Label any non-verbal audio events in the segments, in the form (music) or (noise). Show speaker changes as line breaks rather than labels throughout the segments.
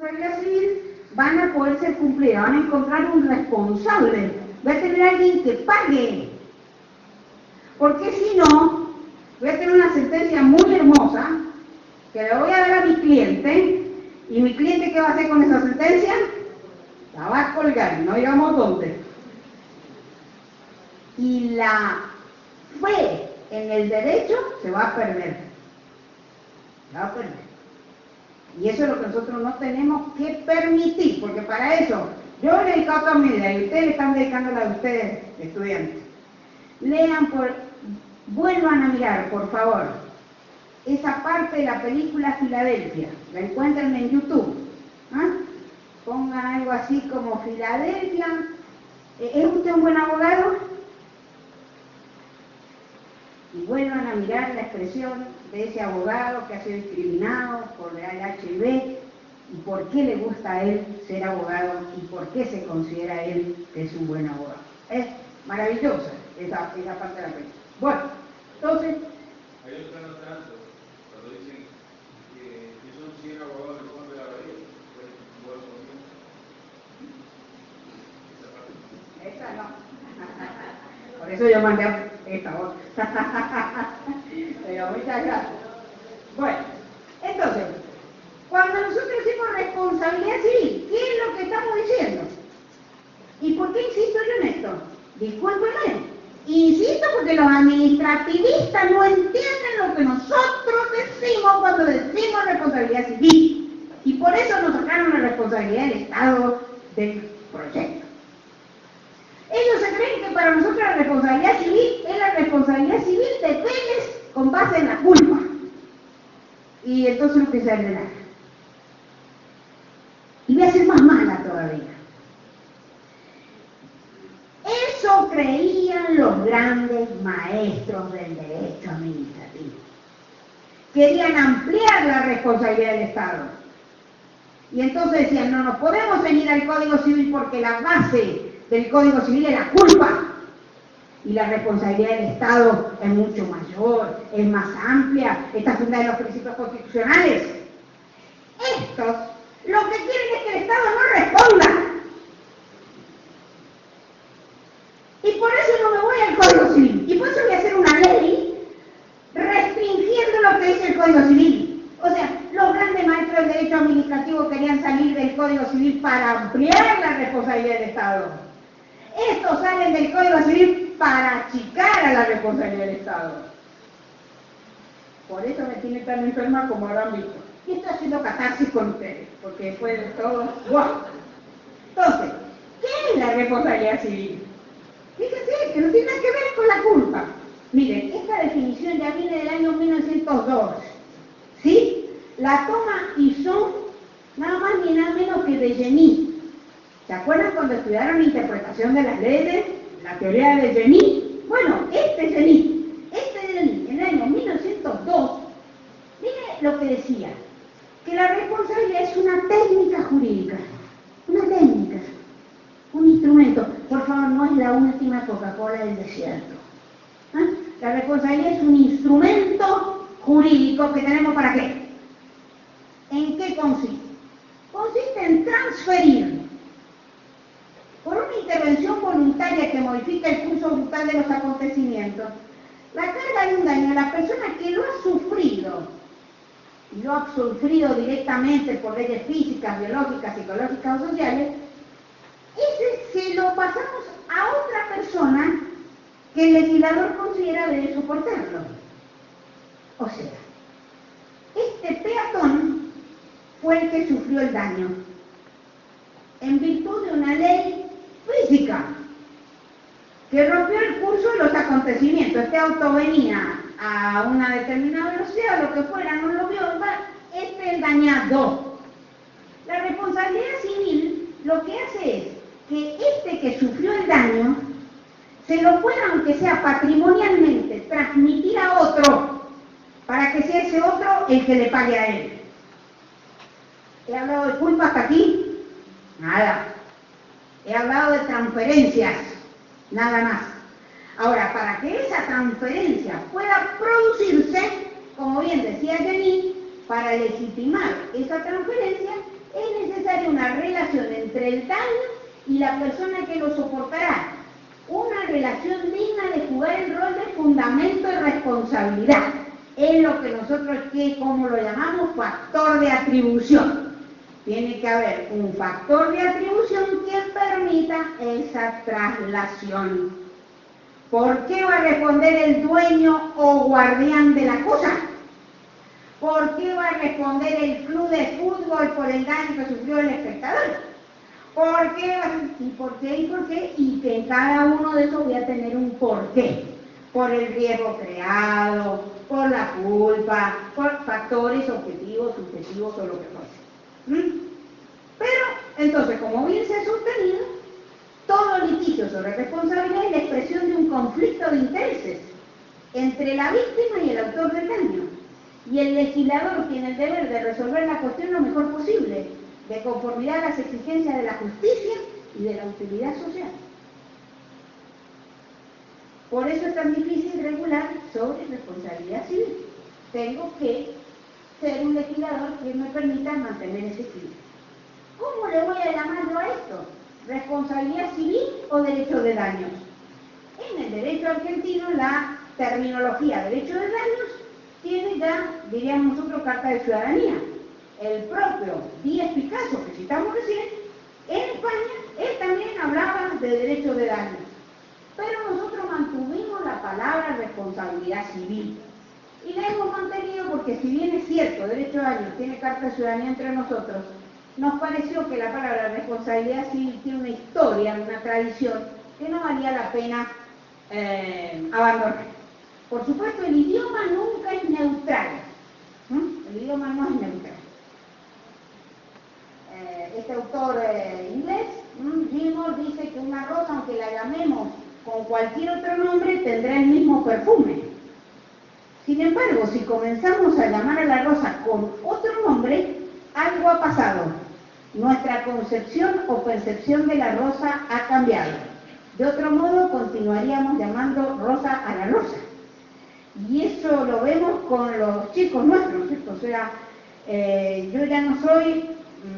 responsabilidad van a poder ser cumplidas, van a encontrar un responsable, va a tener alguien que pague. Porque si no, voy a tener una sentencia muy hermosa que le voy a dar a mi cliente y mi cliente qué va a hacer con esa sentencia? La va a colgar, no digamos dónde. Y la fe en el derecho se va a perder. Se va a perder. Y eso es lo que nosotros no tenemos que permitir, porque para eso yo he dedicado toda mi vida y ustedes están dedicando a ustedes, estudiantes. Lean por, vuelvan a mirar, por favor, esa parte de la película Filadelfia. La encuentran en YouTube. ¿ah? Pongan algo así como Filadelfia. ¿Es usted un buen abogado? Y vuelvan a mirar la expresión de ese abogado que ha sido discriminado por el HIV y por qué le gusta a él ser abogado y por qué se considera él que es un buen abogado. Es maravillosa esa, esa parte de la película. Bueno, entonces...
Lo están notando, cuando dicen que, que son 100 abogados del fondo de la bahía, pues igual son
100. Esa no. (laughs) Por eso yo mandé esta otra. (laughs) Pero muchas gracias. Bueno, entonces, cuando nosotros decimos responsabilidad civil, ¿qué es lo que estamos diciendo? ¿Y por qué insisto yo en esto? Discúlpenme. Insisto porque los administrativistas no entienden lo que nosotros decimos cuando decimos responsabilidad civil. Y por eso nos sacaron la responsabilidad del Estado del proyecto. Ellos se creen que para nosotros la responsabilidad civil es la responsabilidad civil de Pérez con base en la culpa. Y entonces lo que se ordenar. Y voy a ser más mala todavía. Eso creían los grandes maestros del derecho administrativo. Querían ampliar la responsabilidad del Estado. Y entonces decían, no nos podemos venir al Código Civil porque la base del Código Civil es la culpa. Y la responsabilidad del Estado es mucho mayor, es más amplia, está fundada en los principios constitucionales. Estos lo que quieren es que el Estado no responda. Y por eso no me voy al Código Civil. Y por eso voy a hacer una ley restringiendo lo que dice el Código Civil. O sea, los grandes maestros del derecho administrativo querían salir del Código Civil para ampliar la responsabilidad del Estado. Estos salen del Código Civil para achicar a la responsabilidad del Estado. Por eso me tiene tan enferma como habrán visto. Y estoy haciendo catarsis con ustedes, porque después de todo, ¡guau! Entonces, ¿qué es la responsabilidad civil? Fíjense que no tiene nada que ver con la culpa. Miren, esta definición ya viene del año 1902. ¿Sí? La toma y son nada más ni nada menos que de Jenny. ¿Se acuerdan cuando estudiaron interpretación de las leyes? La teoría de Jenny. Bueno, este Jenny, este Jenny, en el año 1902, mire lo que decía, que la responsabilidad es una técnica jurídica, una técnica, un instrumento. Por favor, no es la última Coca-Cola del desierto. ¿Ah? La responsabilidad es un instrumento jurídico que tenemos para qué. ¿En qué consiste? Consiste en transferir por una intervención voluntaria que modifica el curso brutal de los acontecimientos, la carga de un daño a la persona que lo ha sufrido, y ha sufrido directamente por leyes físicas, biológicas, psicológicas o sociales, ese se lo pasamos a otra persona que el legislador considera debe soportarlo. O sea, este peatón fue el que sufrió el daño en virtud de una ley física que rompió el curso de los acontecimientos. Este auto venía a una determinada velocidad, lo que fuera, no lo vio, este es el dañado. La responsabilidad civil lo que hace es que este que sufrió el daño se lo pueda, aunque sea patrimonialmente, transmitir a otro, para que sea ese otro el que le pague a él. ¿He hablado de culpa hasta aquí? Nada. He hablado de transferencias, nada más. Ahora, para que esa transferencia pueda producirse, como bien decía Jenny, para legitimar esa transferencia es del daño y la persona que lo soportará. Una relación digna de jugar el rol de fundamento de responsabilidad. Es lo que nosotros, que como lo llamamos, factor de atribución. Tiene que haber un factor de atribución que permita esa traslación. ¿Por qué va a responder el dueño o guardián de la cosa? ¿Por qué va a responder el club de fútbol por el daño que sufrió el espectador? ¿Por qué? ¿Y por qué? ¿Y por qué? Y que cada uno de esos voy a tener un por qué. Por el riesgo creado, por la culpa, por factores objetivos, subjetivos o lo que fuese. ¿Mm? Pero, entonces, como bien se ha sostenido, todo litigio sobre responsabilidad es la expresión de un conflicto de intereses entre la víctima y el autor del daño. Y el legislador tiene el deber de resolver la cuestión lo mejor posible, de conformidad a las exigencias de la justicia y de la utilidad social. Por eso es tan difícil regular sobre responsabilidad civil. Tengo que ser un legislador que me permita mantener ese equilibrio. ¿Cómo le voy a llamar a esto? ¿Responsabilidad civil o derecho de daños? En el derecho argentino la terminología derecho de daños tiene ya, diríamos nosotros, carta de ciudadanía. El propio Díaz Picasso, que citamos recién, en España, él también hablaba de derecho de daños. Pero nosotros mantuvimos la palabra responsabilidad civil. Y la hemos mantenido porque si bien es cierto, derecho de daños tiene carta de ciudadanía entre nosotros, nos pareció que la palabra responsabilidad civil tiene una historia, una tradición, que no valía la pena eh, abandonar. Por supuesto, el idioma nunca es neutral. El idioma no es neutral. Eh, este autor eh, inglés, Gilmore, dice que una rosa, aunque la llamemos con cualquier otro nombre, tendrá el mismo perfume. Sin embargo, si comenzamos a llamar a la rosa con otro nombre, algo ha pasado. Nuestra concepción o percepción de la rosa ha cambiado. De otro modo, continuaríamos llamando rosa a la rosa. Y eso lo vemos con los chicos nuestros. O sea, eh, yo ya no soy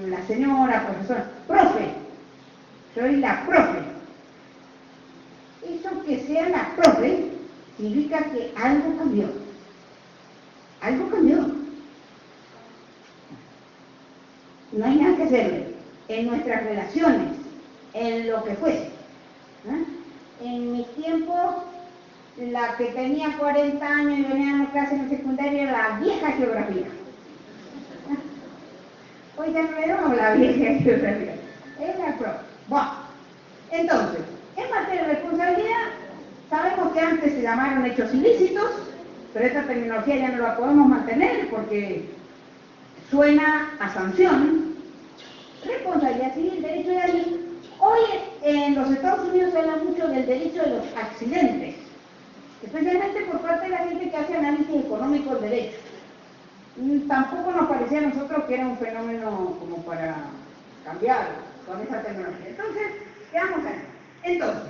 la señora profesora, profe, soy la profe. Eso que sea la profe significa que algo cambió. Algo cambió. No hay nada que hacerle en nuestras relaciones, en lo que fuese. ¿eh? En mis tiempos la que tenía 40 años y venía a una clase en secundaria era la vieja geografía. Hoy ya no la vieja geografía, es la pro. Bueno, entonces, en materia de responsabilidad, sabemos que antes se llamaron hechos ilícitos, pero esta tecnología ya no la podemos mantener porque suena a sanción. Responsabilidad civil, derecho de allí. Hoy en los Estados Unidos se habla mucho del derecho de los accidentes especialmente por parte de la gente que hace análisis económico del derecho. Mm, tampoco nos parecía a nosotros que era un fenómeno como para cambiar con esa tecnología. Entonces, ¿qué vamos a hacer? Entonces,